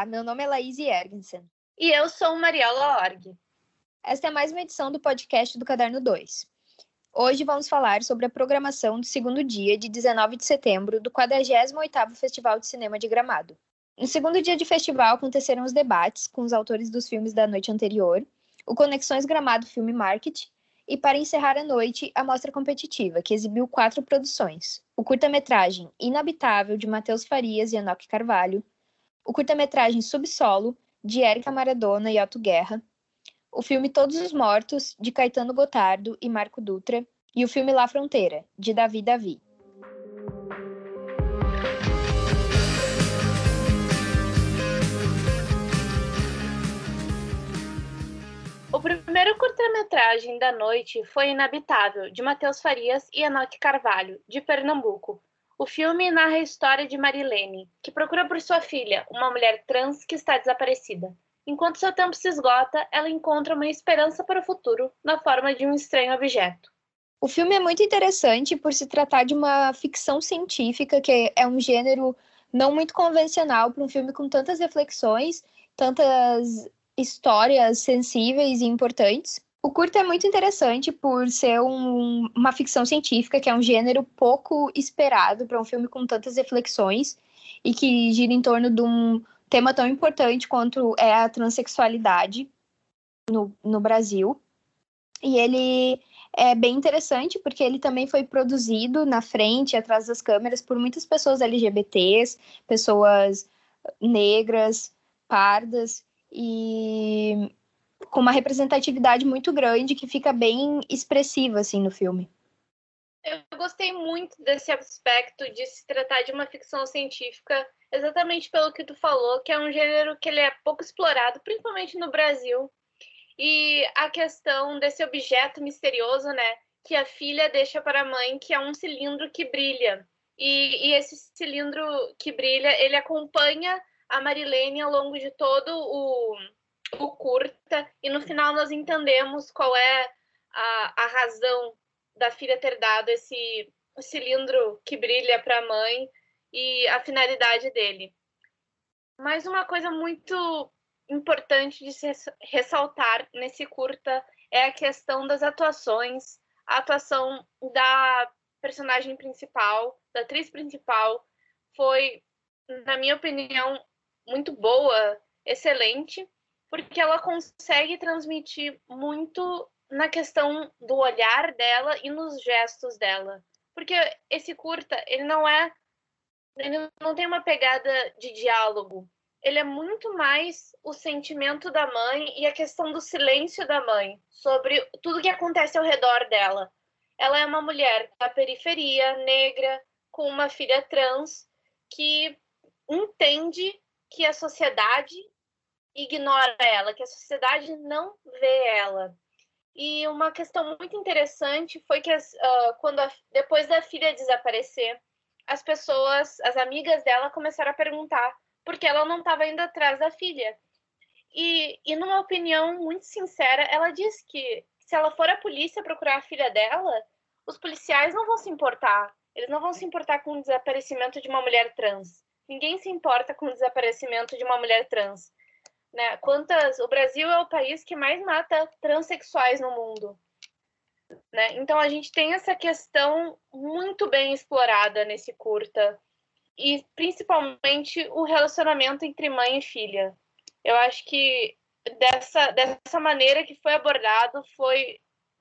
Olá, meu nome é Laís Ergensen. E eu sou Mariola Org. Esta é mais uma edição do podcast do Caderno 2. Hoje vamos falar sobre a programação do segundo dia de 19 de setembro do 48º Festival de Cinema de Gramado. No segundo dia de festival aconteceram os debates com os autores dos filmes da noite anterior, o Conexões Gramado Filme Market e, para encerrar a noite, a mostra competitiva, que exibiu quatro produções. O curta-metragem Inabitável, de Matheus Farias e Enoque Carvalho, o curta-metragem Subsolo, de Érica Maradona e Otto Guerra, o filme Todos os Mortos, de Caetano Gotardo e Marco Dutra, e o filme La Fronteira, de Davi Davi. O primeiro curta-metragem da noite foi Inabitável, de Matheus Farias e Enoque Carvalho, de Pernambuco, o filme narra a história de Marilene, que procura por sua filha, uma mulher trans que está desaparecida. Enquanto seu tempo se esgota, ela encontra uma esperança para o futuro na forma de um estranho objeto. O filme é muito interessante por se tratar de uma ficção científica, que é um gênero não muito convencional para um filme com tantas reflexões, tantas histórias sensíveis e importantes. O curta é muito interessante por ser um, uma ficção científica, que é um gênero pouco esperado para um filme com tantas reflexões e que gira em torno de um tema tão importante quanto é a transexualidade no, no Brasil. E ele é bem interessante porque ele também foi produzido na frente, atrás das câmeras, por muitas pessoas LGBTs, pessoas negras, pardas, e com uma representatividade muito grande que fica bem expressiva assim no filme. Eu gostei muito desse aspecto de se tratar de uma ficção científica, exatamente pelo que tu falou, que é um gênero que ele é pouco explorado, principalmente no Brasil. E a questão desse objeto misterioso, né, que a filha deixa para a mãe, que é um cilindro que brilha. E, e esse cilindro que brilha, ele acompanha a Marilene ao longo de todo o, o curta, e no final nós entendemos qual é a, a razão da filha ter dado esse cilindro que brilha para a mãe e a finalidade dele. Mas uma coisa muito importante de se ressaltar nesse curta é a questão das atuações, a atuação da personagem principal, da atriz principal, foi, na minha opinião, muito boa, excelente porque ela consegue transmitir muito na questão do olhar dela e nos gestos dela. Porque esse curta, ele não é ele não tem uma pegada de diálogo. Ele é muito mais o sentimento da mãe e a questão do silêncio da mãe sobre tudo que acontece ao redor dela. Ela é uma mulher da periferia, negra, com uma filha trans que entende que a sociedade ignora ela, que a sociedade não vê ela. E uma questão muito interessante foi que uh, quando a, depois da filha desaparecer, as pessoas, as amigas dela começaram a perguntar por que ela não estava indo atrás da filha. E, e numa opinião muito sincera, ela diz que se ela for a polícia procurar a filha dela, os policiais não vão se importar. Eles não vão se importar com o desaparecimento de uma mulher trans. Ninguém se importa com o desaparecimento de uma mulher trans. Né? Quantas, o Brasil é o país que mais mata transexuais no mundo. Né? Então a gente tem essa questão muito bem explorada nesse curta e principalmente o relacionamento entre mãe e filha. Eu acho que dessa, dessa maneira que foi abordado foi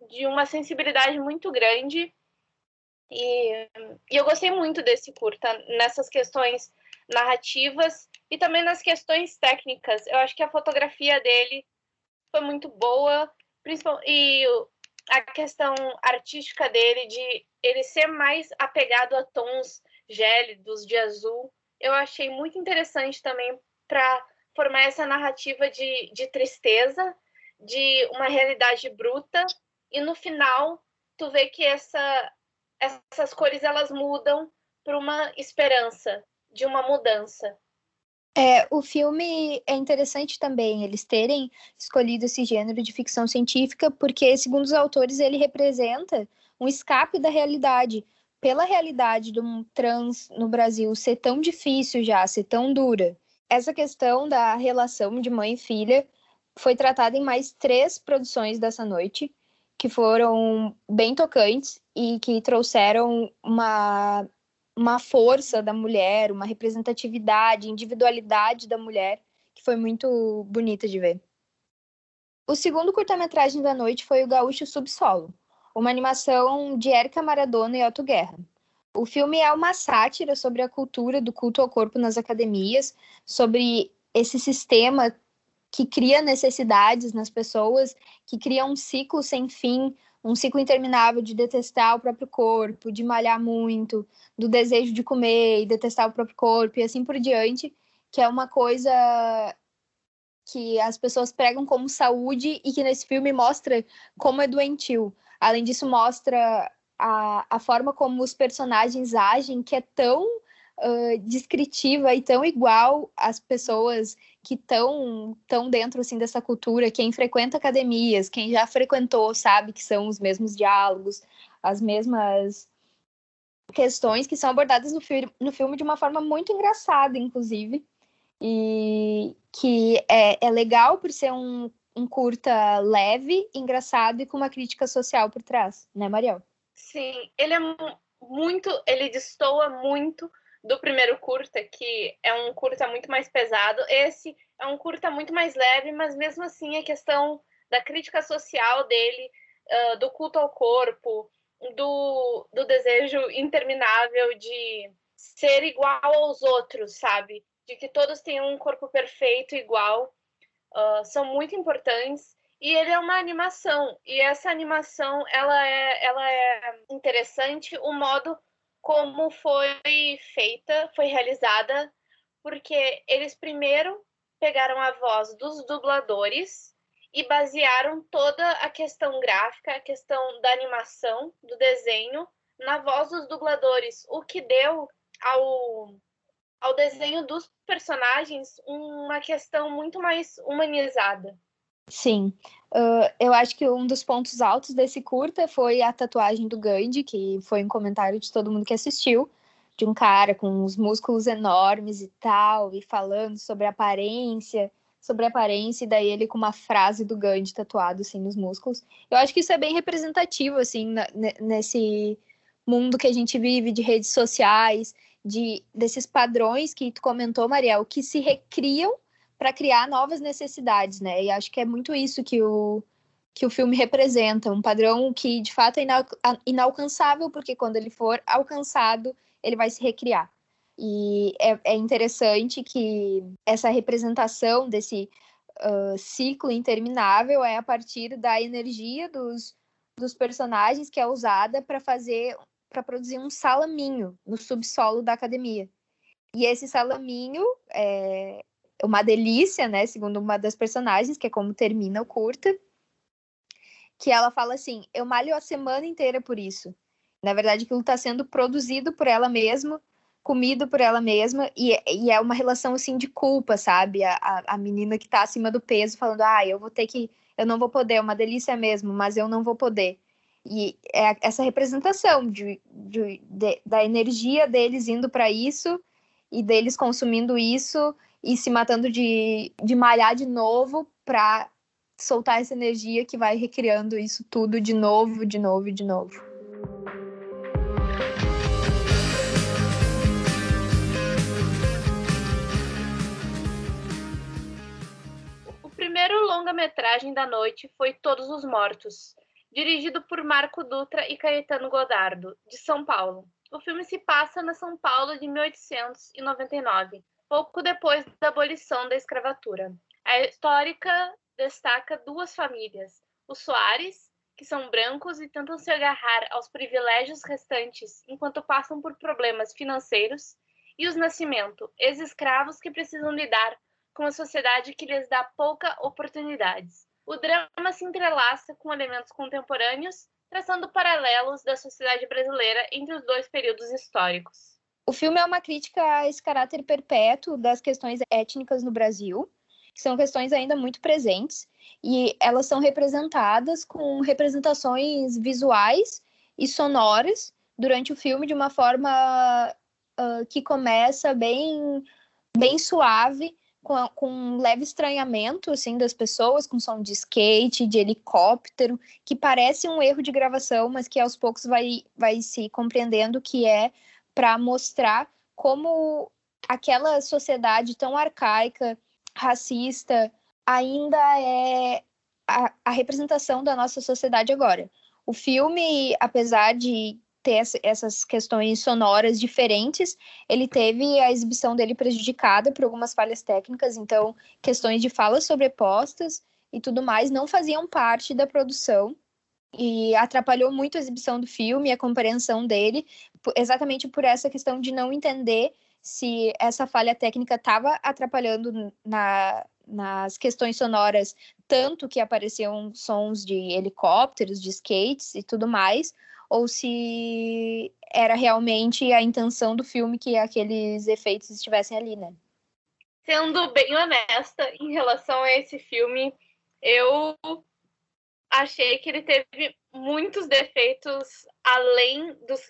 de uma sensibilidade muito grande e, e eu gostei muito desse curta nessas questões narrativas e também nas questões técnicas. Eu acho que a fotografia dele foi muito boa, e a questão artística dele de ele ser mais apegado a tons gélidos de azul, eu achei muito interessante também para formar essa narrativa de, de tristeza, de uma realidade bruta e no final tu vê que essa, essas cores elas mudam para uma esperança de uma mudança. É, o filme é interessante também eles terem escolhido esse gênero de ficção científica, porque, segundo os autores, ele representa um escape da realidade. Pela realidade de um trans no Brasil ser tão difícil já, ser tão dura, essa questão da relação de mãe e filha foi tratada em mais três produções dessa noite, que foram bem tocantes e que trouxeram uma uma força da mulher, uma representatividade, individualidade da mulher, que foi muito bonita de ver. O segundo curta-metragem da noite foi o Gaúcho Subsolo, uma animação de Érica Maradona e Otto Guerra. O filme é uma sátira sobre a cultura do culto ao corpo nas academias, sobre esse sistema que cria necessidades nas pessoas, que cria um ciclo sem fim, um ciclo interminável de detestar o próprio corpo, de malhar muito, do desejo de comer e detestar o próprio corpo e assim por diante, que é uma coisa que as pessoas pregam como saúde e que nesse filme mostra como é doentio. Além disso, mostra a, a forma como os personagens agem, que é tão uh, descritiva e tão igual às pessoas que estão tão dentro assim dessa cultura, quem frequenta academias, quem já frequentou, sabe que são os mesmos diálogos, as mesmas questões que são abordadas no, fi no filme de uma forma muito engraçada, inclusive, e que é, é legal por ser um, um curta leve, engraçado e com uma crítica social por trás, né, Mariel? Sim, ele é muito, ele destoa muito do primeiro curta, que é um curta muito mais pesado. Esse é um curta muito mais leve, mas mesmo assim a questão da crítica social dele, uh, do culto ao corpo, do, do desejo interminável de ser igual aos outros, sabe? De que todos tenham um corpo perfeito igual, uh, são muito importantes. E ele é uma animação, e essa animação ela é, ela é interessante, o modo como foi feita, foi realizada, porque eles primeiro pegaram a voz dos dubladores e basearam toda a questão gráfica, a questão da animação, do desenho, na voz dos dubladores, o que deu ao, ao desenho dos personagens uma questão muito mais humanizada. Sim, uh, eu acho que um dos pontos altos desse curta foi a tatuagem do Gandhi, que foi um comentário de todo mundo que assistiu, de um cara com os músculos enormes e tal, e falando sobre aparência, sobre aparência, e daí ele com uma frase do Gandhi tatuado assim nos músculos. Eu acho que isso é bem representativo assim nesse mundo que a gente vive de redes sociais, de desses padrões que tu comentou, Mariel, que se recriam para criar novas necessidades, né? E acho que é muito isso que o, que o filme representa, um padrão que de fato é inalcançável, porque quando ele for alcançado, ele vai se recriar. E é, é interessante que essa representação desse uh, ciclo interminável é a partir da energia dos, dos personagens que é usada para fazer, para produzir um salaminho no subsolo da academia. E esse salaminho é, uma delícia, né? Segundo uma das personagens, que é como termina o curta, que ela fala assim: eu malho a semana inteira por isso. Na verdade, aquilo está sendo produzido por ela mesma, comido por ela mesma, e, e, é uma relação assim de culpa, sabe? A, a, a menina que está acima do peso falando: ah, eu vou ter que, eu não vou poder, é uma delícia mesmo, mas eu não vou poder. E é essa representação de, de, de da energia deles indo para isso e deles consumindo isso e se matando de, de malhar de novo para soltar essa energia que vai recriando isso tudo de novo, de novo e de novo. O primeiro longa-metragem da noite foi Todos os Mortos, dirigido por Marco Dutra e Caetano Godardo, de São Paulo. O filme se passa na São Paulo de 1899, pouco depois da abolição da escravatura. A histórica destaca duas famílias: os Soares, que são brancos e tentam se agarrar aos privilégios restantes enquanto passam por problemas financeiros, e os Nascimento, ex-escravos que precisam lidar com uma sociedade que lhes dá pouca oportunidades. o drama se entrelaça com elementos contemporâneos, traçando paralelos da sociedade brasileira entre os dois períodos históricos. O filme é uma crítica a esse caráter perpétuo das questões étnicas no Brasil, que são questões ainda muito presentes, e elas são representadas com representações visuais e sonoras durante o filme de uma forma uh, que começa bem, bem suave, com, com um leve estranhamento assim das pessoas, com som de skate, de helicóptero, que parece um erro de gravação, mas que aos poucos vai, vai se compreendendo que é para mostrar como aquela sociedade tão arcaica, racista, ainda é a, a representação da nossa sociedade agora. O filme, apesar de ter essas questões sonoras diferentes, ele teve a exibição dele prejudicada por algumas falhas técnicas, então questões de falas sobrepostas e tudo mais não faziam parte da produção e atrapalhou muito a exibição do filme, a compreensão dele, exatamente por essa questão de não entender se essa falha técnica estava atrapalhando na, nas questões sonoras, tanto que apareciam sons de helicópteros, de skates e tudo mais, ou se era realmente a intenção do filme que aqueles efeitos estivessem ali, né? Sendo bem honesta em relação a esse filme, eu achei que ele teve muitos defeitos além dos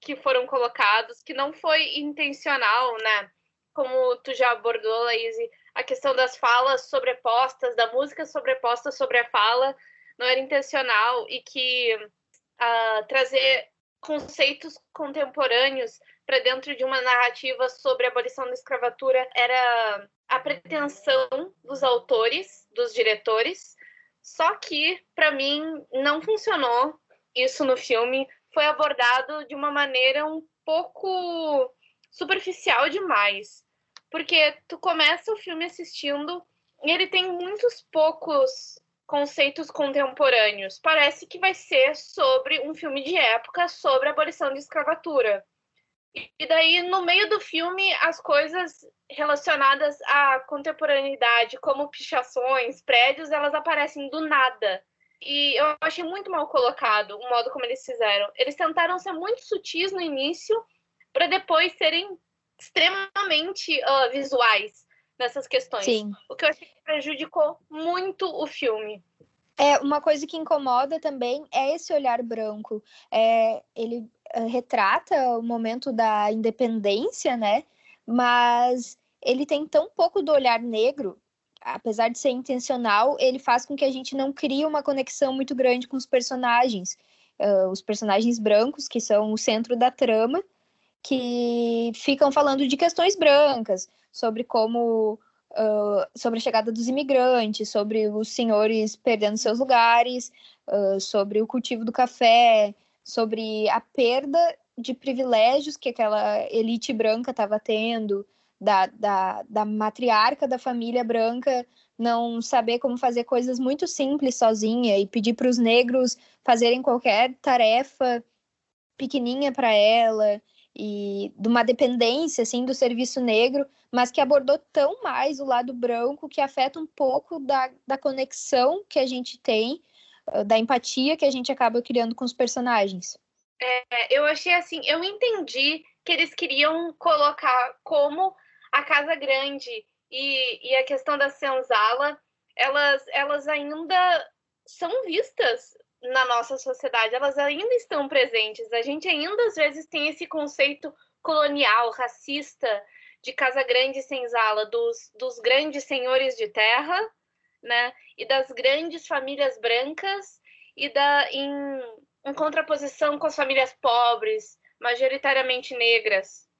que foram colocados, que não foi intencional, né? Como tu já abordou, Laís, a questão das falas sobrepostas, da música sobreposta sobre a fala, não era intencional e que uh, trazer conceitos contemporâneos para dentro de uma narrativa sobre a abolição da escravatura era a pretensão dos autores, dos diretores. Só que, para mim, não funcionou isso no filme. Foi abordado de uma maneira um pouco superficial demais. Porque tu começa o filme assistindo e ele tem muitos poucos conceitos contemporâneos. Parece que vai ser sobre um filme de época sobre a abolição de escravatura. E daí, no meio do filme, as coisas relacionadas à contemporaneidade, como pichações, prédios, elas aparecem do nada. E eu achei muito mal colocado o modo como eles fizeram. Eles tentaram ser muito sutis no início, para depois serem extremamente uh, visuais nessas questões. Sim. O que eu achei que prejudicou muito o filme. É, uma coisa que incomoda também é esse olhar branco. É, ele retrata o momento da independência, né? Mas ele tem tão pouco do olhar negro, apesar de ser intencional, ele faz com que a gente não crie uma conexão muito grande com os personagens. Uh, os personagens brancos, que são o centro da trama, que ficam falando de questões brancas, sobre como uh, sobre a chegada dos imigrantes, sobre os senhores perdendo seus lugares, uh, sobre o cultivo do café, sobre a perda de privilégios que aquela elite branca estava tendo, da, da, da matriarca da família branca não saber como fazer coisas muito simples sozinha e pedir para os negros fazerem qualquer tarefa pequenininha para ela e de uma dependência assim do serviço negro, mas que abordou tão mais o lado branco que afeta um pouco da, da conexão que a gente tem, da empatia que a gente acaba criando com os personagens. É, eu achei assim, eu entendi que eles queriam colocar como a Casa Grande e, e a questão da senzala, elas, elas ainda são vistas na nossa sociedade, elas ainda estão presentes. A gente ainda às vezes tem esse conceito colonial, racista, de casa grande e senzala, dos, dos grandes senhores de terra, né? E das grandes famílias brancas e da em, em contraposição com as famílias pobres, majoritariamente negras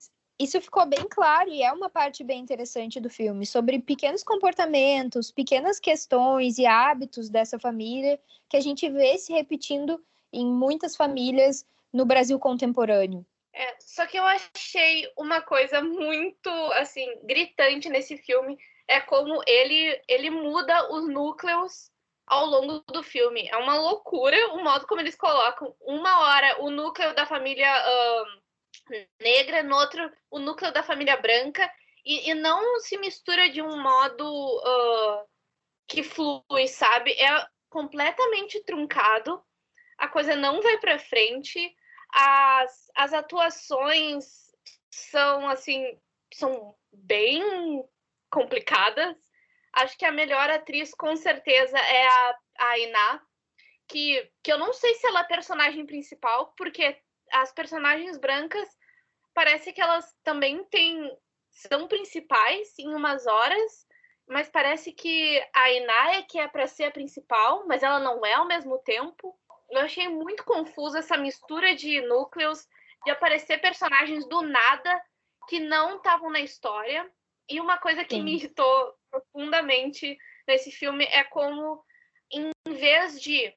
isso ficou bem claro e é uma parte bem interessante do filme sobre pequenos comportamentos, pequenas questões e hábitos dessa família que a gente vê se repetindo em muitas famílias no Brasil contemporâneo. É, só que eu achei uma coisa muito assim gritante nesse filme é como ele ele muda os núcleos ao longo do filme. É uma loucura o modo como eles colocam. Uma hora o núcleo da família uh, negra, no outro o núcleo da família branca, e, e não se mistura de um modo uh, que flui, sabe? É completamente truncado, a coisa não vai para frente, as, as atuações são assim, são bem complicadas. Acho que a melhor atriz com certeza é a, a Iná, que, que eu não sei se ela é personagem principal, porque as personagens brancas parece que elas também têm são principais em umas horas, mas parece que a Iná é que é para ser a principal, mas ela não é ao mesmo tempo. Eu achei muito confusa essa mistura de núcleos, de aparecer personagens do nada que não estavam na história. E uma coisa que Sim. me irritou profundamente nesse filme é como, em vez de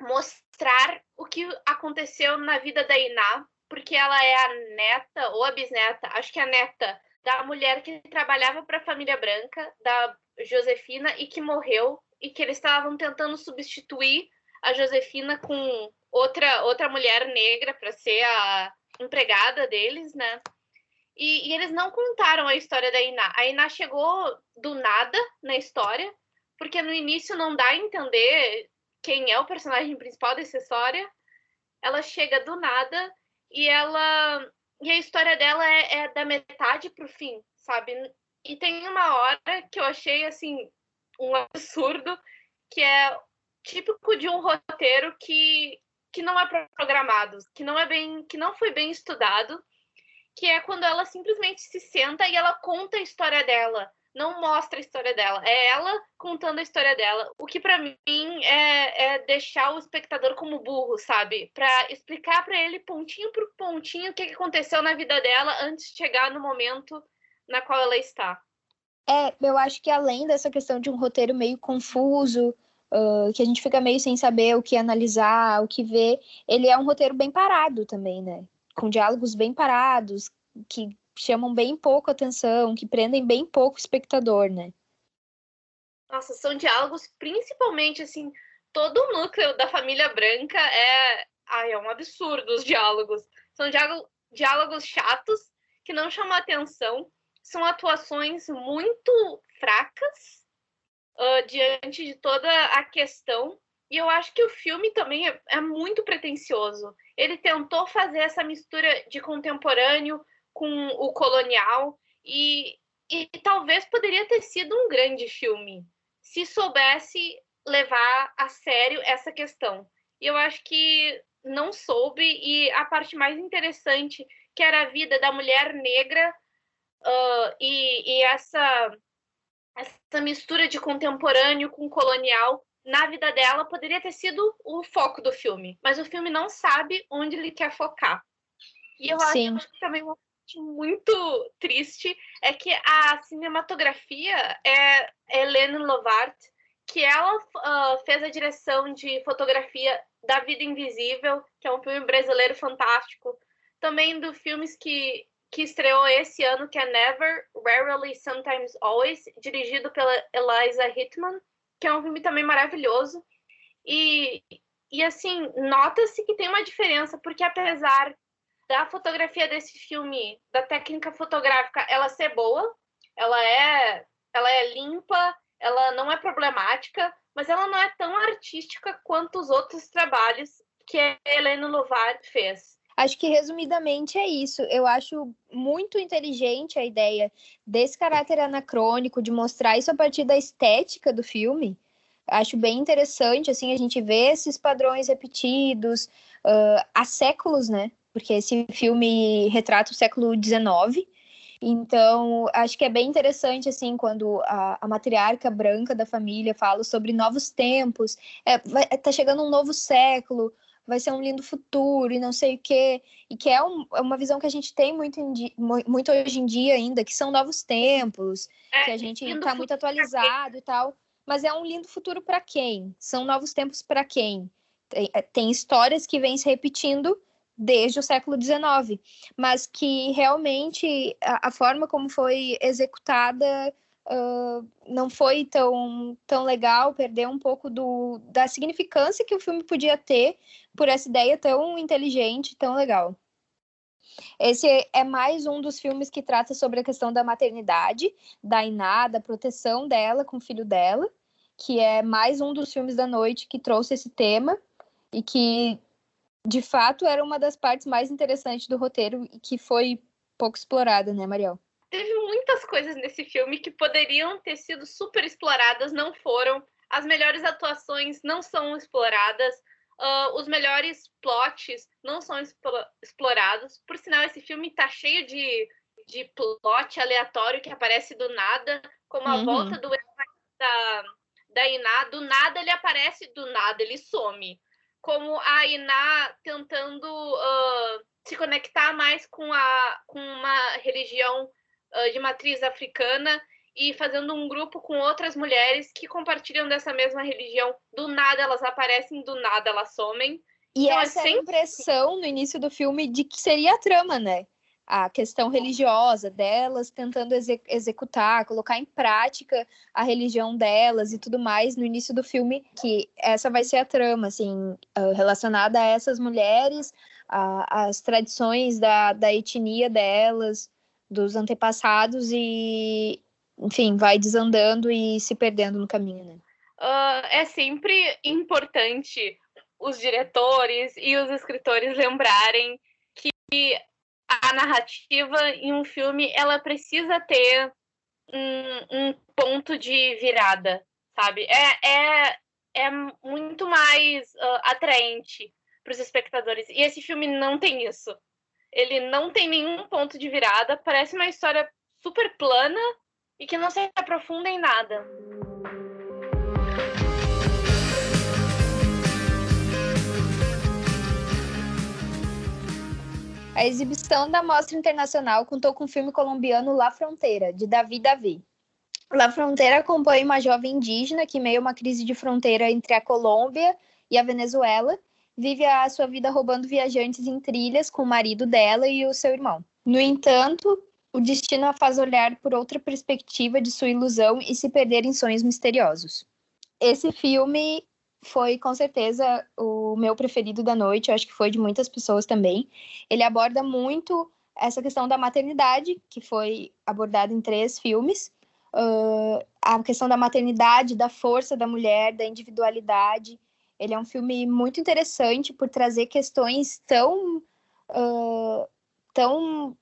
mostrar o que aconteceu na vida da Iná, porque ela é a neta ou a bisneta, acho que é a neta da mulher que trabalhava para a família branca, da Josefina, e que morreu, e que eles estavam tentando substituir a Josefina com outra, outra mulher negra para ser a empregada deles, né? E, e, eles não contaram a história da Iná. A Iná chegou do nada na história, porque no início não dá a entender quem é o personagem principal dessa história. Ela chega do nada e ela e a história dela é, é da metade pro fim, sabe? E tem uma hora que eu achei assim um absurdo, que é típico de um roteiro que, que não é programado, que não é bem, que não foi bem estudado, que é quando ela simplesmente se senta e ela conta a história dela não mostra a história dela, é ela contando a história dela. O que para mim é, é, deixar o espectador como burro, sabe? Para explicar para ele pontinho por pontinho o que aconteceu na vida dela antes de chegar no momento na qual ela está. É, eu acho que além dessa questão de um roteiro meio confuso, uh, que a gente fica meio sem saber o que analisar, o que ver, ele é um roteiro bem parado também, né? Com diálogos bem parados, que chamam bem pouco atenção, que prendem bem pouco o espectador, né? Nossa, são diálogos, principalmente assim, todo o núcleo da família branca é. Ai, é um absurdo os diálogos. São diálogos chatos, que não chamam atenção, são atuações muito fracas uh, diante de toda a questão. E eu acho que o filme também é, é muito pretencioso. Ele tentou fazer essa mistura de contemporâneo com o colonial e, e talvez poderia ter sido um grande filme se soubesse levar a sério essa questão. E eu acho que não soube e a parte mais interessante que era a vida da mulher negra uh, e, e essa essa mistura de contemporâneo com colonial na vida dela poderia ter sido o foco do filme, mas o filme não sabe onde ele quer focar. E eu Sim. acho que também uma muito triste é que a cinematografia é Helene Lovart, que ela uh, fez a direção de fotografia da Vida Invisível, que é um filme brasileiro fantástico, também do filmes que, que estreou esse ano, que é Never, Rarely, Sometimes Always, dirigido pela Eliza Hitman, que é um filme também maravilhoso. E, e assim, nota-se que tem uma diferença, porque apesar da fotografia desse filme, da técnica fotográfica, ela ser boa, ela é, ela é limpa, ela não é problemática, mas ela não é tão artística quanto os outros trabalhos que a Helena Lovar fez. Acho que resumidamente é isso. Eu acho muito inteligente a ideia desse caráter anacrônico, de mostrar isso a partir da estética do filme. Acho bem interessante, assim, a gente vê esses padrões repetidos uh, há séculos, né? porque esse filme retrata o século XIX. Então, acho que é bem interessante, assim, quando a, a matriarca branca da família fala sobre novos tempos, é, tá chegando um novo século, vai ser um lindo futuro e não sei o quê, e que é, um, é uma visão que a gente tem muito, dia, muito hoje em dia ainda, que são novos tempos, é, que a gente está muito atualizado e tal, mas é um lindo futuro para quem? São novos tempos para quem? Tem, é, tem histórias que vêm se repetindo desde o século XIX, mas que realmente a, a forma como foi executada não foi tão, tão legal, perdeu um pouco do, da significância que o filme podia ter por essa ideia tão inteligente, tão legal. Esse é mais um dos filmes que trata sobre a questão da maternidade, da Iná, da proteção dela com o filho dela. que é mais um dos filmes da noite que trouxe esse tema e que, de fato, era uma das partes mais interessantes do roteiro e que foi pouco explorada, né, Mariel? Teve muitas coisas nesse filme que poderiam ter sido super exploradas, não foram. As melhores atuações não são exploradas. Uh, os melhores plots não são explorados. Por sinal, esse filme tá cheio de, de plot aleatório que aparece do nada, como a uhum. volta do da, da Iná. Do nada ele aparece, do nada ele some. Como a Iná tentando uh, se conectar mais com, a, com uma religião de matriz africana e fazendo um grupo com outras mulheres que compartilham dessa mesma religião. Do nada elas aparecem, do nada elas somem. E então, essa é sempre... impressão no início do filme de que seria a trama, né? A questão religiosa delas, tentando exe executar, colocar em prática a religião delas e tudo mais no início do filme, que essa vai ser a trama, assim, ah, relacionada a essas mulheres, a, as tradições da, da etnia delas, dos antepassados e, enfim, vai desandando e se perdendo no caminho, né? Uh, é sempre importante os diretores e os escritores lembrarem que a narrativa em um filme ela precisa ter um, um ponto de virada, sabe? É, é, é muito mais uh, atraente para os espectadores. E esse filme não tem isso. Ele não tem nenhum ponto de virada, parece uma história super plana e que não se aprofunda em nada. A exibição da Mostra Internacional contou com o filme colombiano La Fronteira, de Davi Davi. La Fronteira acompanha uma jovem indígena que, meio uma crise de fronteira entre a Colômbia e a Venezuela, vive a sua vida roubando viajantes em trilhas com o marido dela e o seu irmão. No entanto, o destino a faz olhar por outra perspectiva de sua ilusão e se perder em sonhos misteriosos. Esse filme foi com certeza o meu preferido da noite, eu acho que foi de muitas pessoas também. Ele aborda muito essa questão da maternidade, que foi abordada em três filmes. Uh, a questão da maternidade, da força da mulher, da individualidade. Ele é um filme muito interessante por trazer questões tão, uh, tão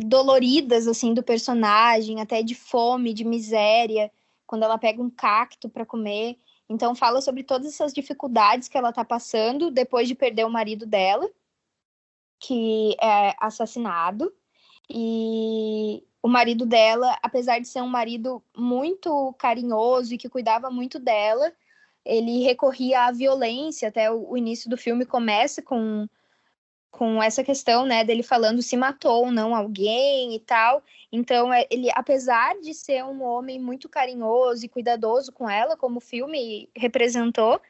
doloridas assim do personagem, até de fome, de miséria, quando ela pega um cacto para comer. Então fala sobre todas essas dificuldades que ela está passando depois de perder o marido dela, que é assassinado. E o marido dela, apesar de ser um marido muito carinhoso e que cuidava muito dela, ele recorria à violência. Até o, início do filme começa com com essa questão, né, dele falando se matou ou não alguém e tal. Então, é, ele, apesar de ser um homem muito carinhoso e cuidadoso com ela, como o filme representou,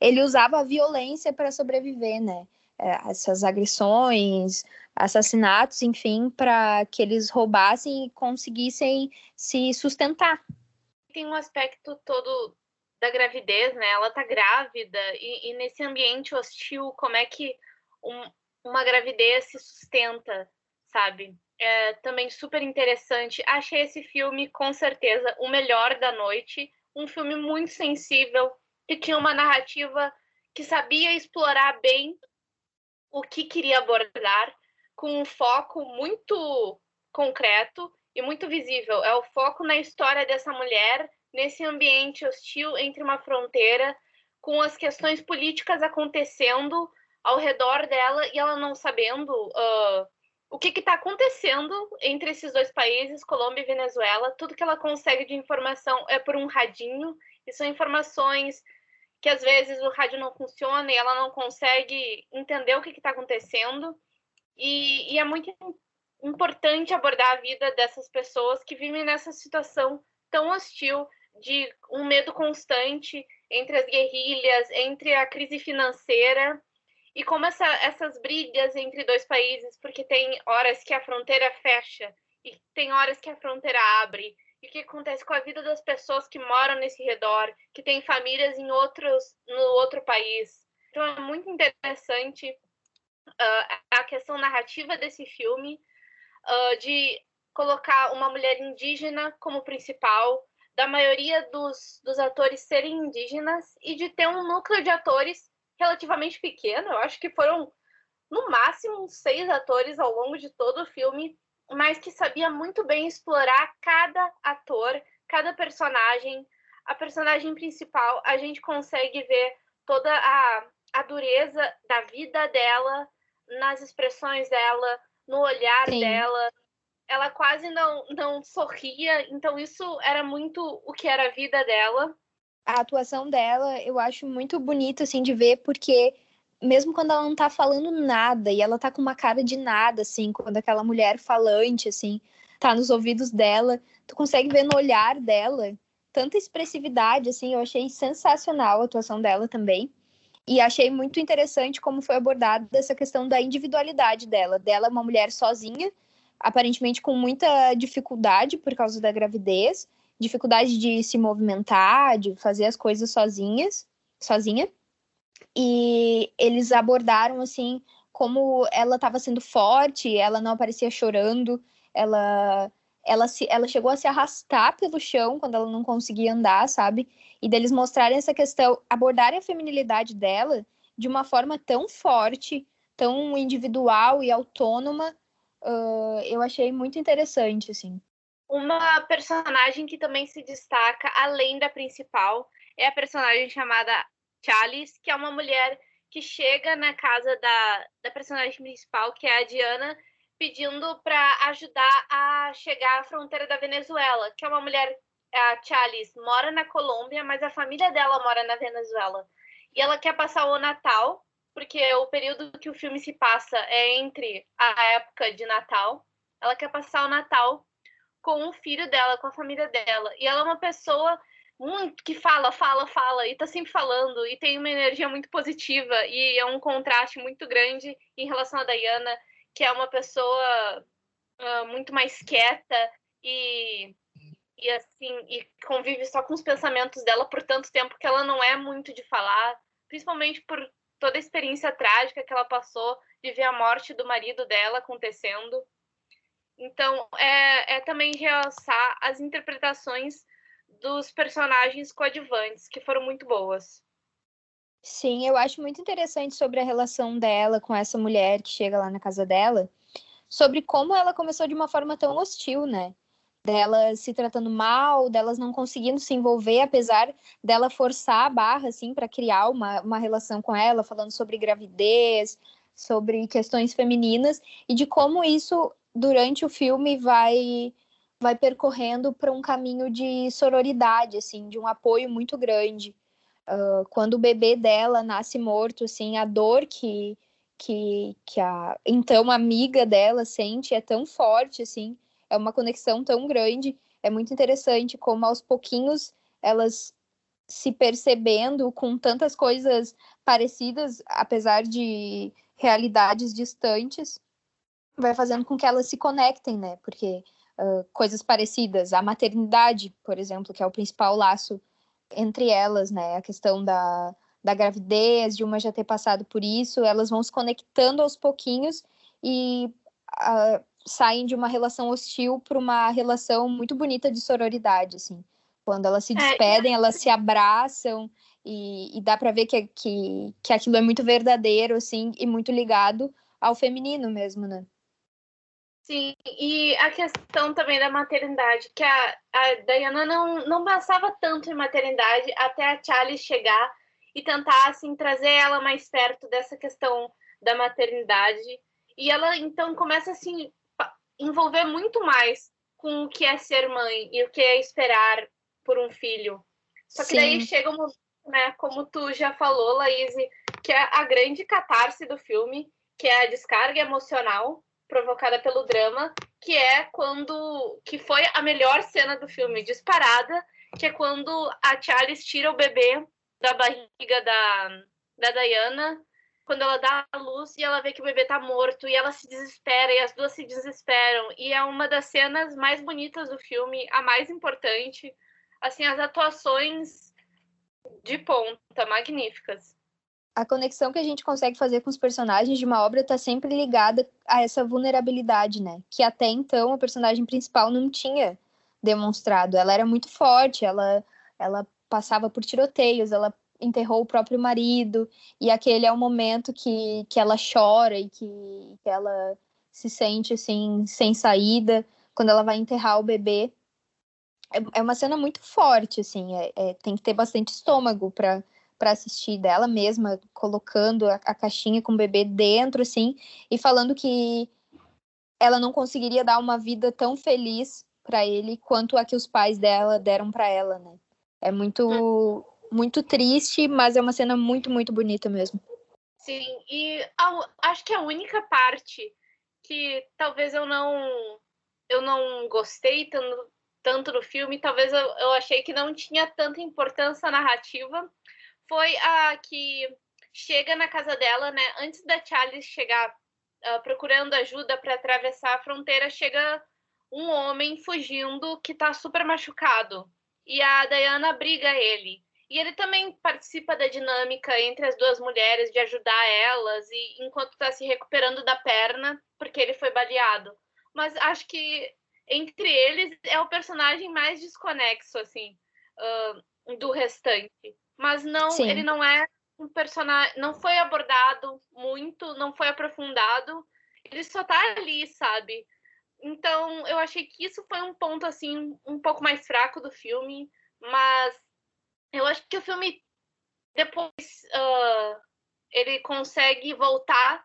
ele usava a violência para sobreviver, né? É, essas agressões, assassinatos, enfim, para que eles roubassem e conseguissem se sustentar. Tem um aspecto todo da gravidez, né? Ela tá grávida e, e nesse ambiente hostil, como é que um, uma gravidez se sustenta, sabe? É também super interessante. Achei esse filme, com certeza, o melhor da noite. Um filme muito sensível, que tinha uma narrativa que sabia explorar bem o que queria abordar, com um foco muito concreto e muito visível. É o foco na história dessa mulher, nesse ambiente hostil entre uma fronteira, com as questões políticas acontecendo ao redor dela e ela não sabendo uh, o que está acontecendo entre esses dois países, Colômbia e Venezuela. Tudo que ela consegue de informação é por um radinho, e são informações que às vezes o rádio não funciona e ela não consegue entender o que está acontecendo. E, e, é muito importante abordar a vida dessas pessoas que vivem nessa situação tão hostil de um medo constante entre as guerrilhas, entre a crise financeira e como essa, essas brigas entre dois países, porque tem horas que a fronteira fecha e tem horas que a fronteira abre, e o que acontece com a vida das pessoas que moram nesse redor, que têm famílias em outros no outro país. Então é muito interessante uh, a questão narrativa desse filme, uh, de colocar uma mulher indígena como principal, da maioria dos, dos atores serem indígenas e de ter um núcleo de atores relativamente pequeno. Eu acho que foram, no máximo, seis atores ao longo de todo o filme, mas que sabia muito bem explorar cada ator, cada personagem. A personagem principal, a gente consegue ver toda a, a dureza da vida dela, nas expressões dela, no olhar Sim. dela, ela quase não, não sorria, então isso era muito o que era a vida dela. A atuação dela eu acho muito bonita assim de ver, porque mesmo quando ela não tá falando nada e ela tá com uma cara de nada, assim, quando aquela mulher falante, assim, tá nos ouvidos dela, tu consegue ver no olhar dela tanta expressividade, assim, eu achei sensacional a atuação dela também. E achei muito interessante como foi abordada essa questão da individualidade dela. Dela é uma mulher sozinha, aparentemente com muita dificuldade por causa da gravidez, dificuldade de se movimentar, de fazer as coisas sozinhas, sozinha. E eles abordaram assim como ela estava sendo forte, ela não aparecia chorando, ela ela se ela chegou a se arrastar pelo chão quando ela não conseguia andar, sabe? E deles mostrarem essa questão, abordarem a feminilidade dela de uma forma tão forte, tão individual e autônoma, eu achei muito interessante, assim. Uma personagem que também se destaca, além da principal, é a personagem chamada Chalice, que é uma mulher que chega na casa da, da personagem principal, que é a Diana, pedindo para ajudar a chegar à fronteira da Venezuela, que é uma mulher, a Chalice, mora na Colômbia, mas a família dela mora na Venezuela. E ela quer passar o Natal porque o período que o filme se passa é entre a época de Natal. Ela quer passar o Natal com o filho dela, com a família dela. E ela é uma pessoa muito que fala, fala, fala e tá sempre falando e tem uma energia muito positiva e é um contraste muito grande em relação a Diana, que é uma pessoa uh, muito mais quieta e e assim e convive só com os pensamentos dela por tanto tempo que ela não é muito de falar, principalmente por toda a experiência trágica que ela passou de ver a morte do marido dela acontecendo. Então, é, é também realçar as interpretações dos personagens coadjuvantes, que foram muito boas. Sim, eu acho muito interessante sobre a relação dela com essa mulher que chega lá na casa dela, sobre como ela começou de uma forma tão hostil, né? Delas se tratando mal, delas não conseguindo se envolver, apesar dela forçar a barra, assim, para criar uma, uma relação com ela, falando sobre gravidez, sobre questões femininas, e de como isso, durante o filme, vai vai percorrendo para um caminho de sororidade, assim, de um apoio muito grande. Uh, quando o bebê dela nasce morto, assim, a dor que, que, que a então amiga dela sente é tão forte, assim, é uma conexão tão grande. É muito interessante como aos pouquinhos elas se percebendo com tantas coisas parecidas, apesar de realidades distantes, vai fazendo com que elas se conectem, né? Porque uh, coisas parecidas, a maternidade, por exemplo, que é o principal laço entre elas, né? A questão da, da gravidez, de uma já ter passado por isso, elas vão se conectando aos pouquinhos e uh, saem de uma relação hostil para uma relação muito bonita de sororidade, assim. Quando elas se é, despedem, é, elas se abraçam e, e dá para ver que, que, que aquilo é muito verdadeiro, assim, e muito ligado ao feminino mesmo, né? Sim, e a questão também da maternidade, que a, a Diana não, não pensava tanto em maternidade até a Charlie chegar e tentar, assim, trazer ela mais perto dessa questão da maternidade. E ela, então, começa, assim, envolver muito mais com o que é ser mãe e o que é esperar por um filho. Só que Sim. daí chega um momento, né, como tu já falou, Laís, que é a grande catarse do filme, que é a descarga emocional provocada pelo drama, que é quando que foi a melhor cena do filme, disparada, que é quando a Charles tira o bebê da barriga da, da Diana quando ela dá a luz e ela vê que o bebê tá morto e ela se desespera e as duas se desesperam e é uma das cenas mais bonitas do filme, a mais importante. Assim, as atuações de ponta, magníficas. A conexão que a gente consegue fazer com os personagens de uma obra está sempre ligada a essa vulnerabilidade, né? Que até então a personagem principal não tinha demonstrado. Ela era muito forte, ela, ela passava por tiroteios, ela enterrou o próprio marido, e aquele é o momento que, que ela chora e que, que ela se sente assim, sem saída, quando ela vai enterrar o bebê. É, é uma cena muito forte, assim, é, é tem que ter bastante estômago para para assistir dela mesma, colocando a, a, caixinha com o bebê dentro, assim, e falando que ela não conseguiria dar uma vida tão feliz para ele quanto a que os pais dela deram para ela, né? É muito muito triste, mas é uma cena muito muito bonita mesmo. Sim, e a, acho que a única parte que talvez eu não eu não gostei tanto, tanto do filme, talvez eu, eu achei que não tinha tanta importância narrativa, foi a que chega na casa dela, né? Antes da Charlie chegar uh, procurando ajuda para atravessar a fronteira, chega um homem fugindo que tá super machucado. E a Diana briga ele. E ele também participa da dinâmica entre as duas mulheres de ajudar elas e enquanto tá se recuperando da perna, porque ele foi baleado. Mas acho que entre eles é o personagem mais desconexo assim uh, do restante mas não, Sim. ele não é um personagem, não foi abordado muito, não foi aprofundado, ele só tá ali, sabe? Então, eu achei que isso foi um ponto assim um pouco mais fraco do filme, mas eu acho que o filme depois uh, ele consegue voltar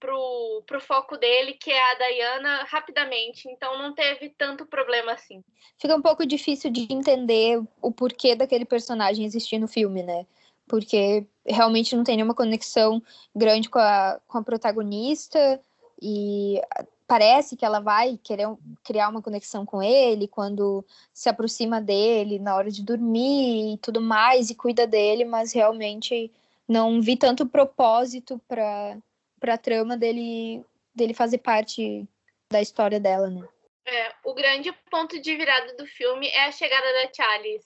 pro, pro foco dele, que é a Diana, rapidamente. Então não teve tanto problema assim. Fica um pouco difícil de entender o porquê daquele personagem existir no filme, né? Porque realmente não tem nenhuma conexão grande com a, com a protagonista e parece que ela vai querer criar uma conexão com ele quando se aproxima dele na hora de dormir e tudo mais e cuida dele, mas realmente não vi tanto propósito para para a trama dele, dele fazer parte da história dela, né? É, o grande ponto de virada do filme é a chegada da Charles,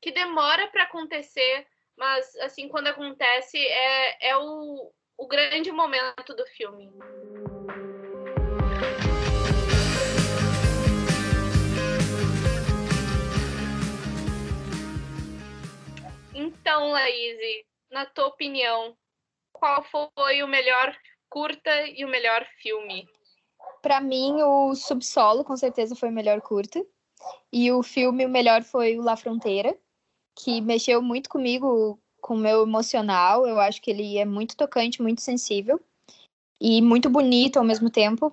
que demora para acontecer, mas assim quando acontece é, é o, o grande momento do filme. Então, Laís, na tua opinião, qual foi o melhor curta e o melhor filme? Para mim, o Subsolo, com certeza, foi o melhor curta. E o filme, o melhor foi o La Fronteira, que mexeu muito comigo, com o meu emocional. Eu acho que ele é muito tocante, muito sensível. E muito bonito ao mesmo tempo.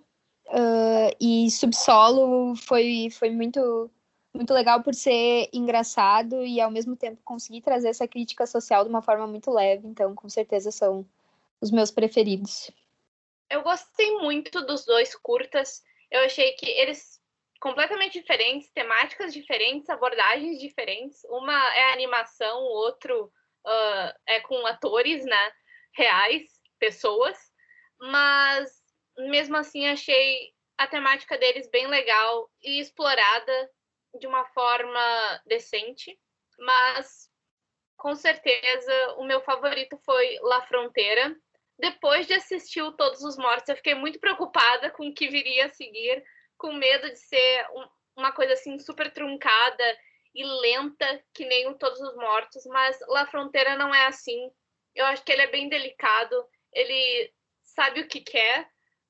Uh, e Subsolo foi, foi muito, muito legal por ser engraçado e, ao mesmo tempo, conseguir trazer essa crítica social de uma forma muito leve. Então, com certeza, são os meus preferidos. Eu gostei muito dos dois curtas. Eu achei que eles completamente diferentes, temáticas diferentes, abordagens diferentes. Uma é animação, o outro uh, é com atores, né, reais, pessoas. Mas mesmo assim achei a temática deles bem legal e explorada de uma forma decente. Mas com certeza o meu favorito foi La Fronteira depois de assistir o Todos os Mortos, eu fiquei muito preocupada com o que viria a seguir, com medo de ser um, uma coisa assim super truncada e lenta, que nem o Todos os Mortos, mas La Fronteira não é assim. Eu acho que ele é bem delicado, ele sabe o que quer,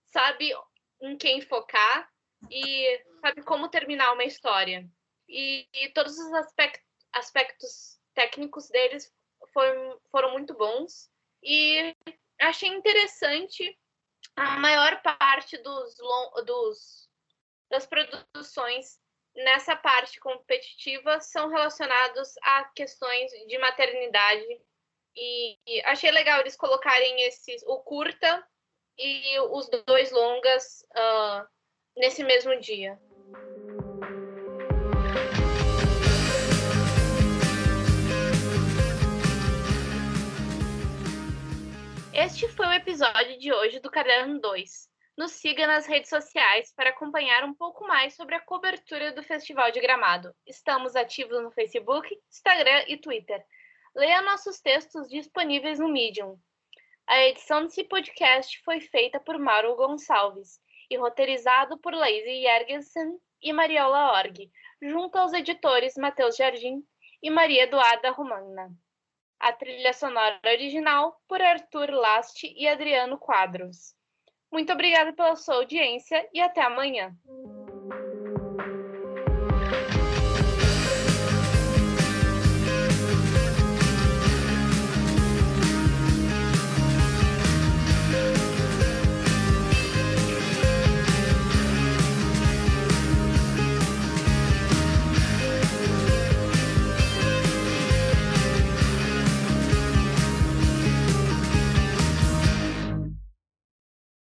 sabe em quem focar e sabe como terminar uma história. E, e todos os aspectos, aspectos técnicos deles foram, foram muito bons. E achei interessante a maior parte dos, dos das produções nessa parte competitiva são relacionados a questões de maternidade e, e achei legal eles colocarem esses o curta e os dois longas uh, nesse mesmo dia. Este foi o episódio de hoje do Caderno 2. Nos siga nas redes sociais para acompanhar um pouco mais sobre a cobertura do Festival de Gramado. Estamos ativos no Facebook, Instagram e Twitter. Leia nossos textos disponíveis no Medium. A edição desse podcast foi feita por Mauro Gonçalves e roteirizado por Laís Jergensen e Mariola Org, junto aos editores Matheus Jardim e Maria Eduarda Romana. A trilha sonora original por Arthur Last e Adriano Quadros. Muito obrigada pela sua audiência e até amanhã.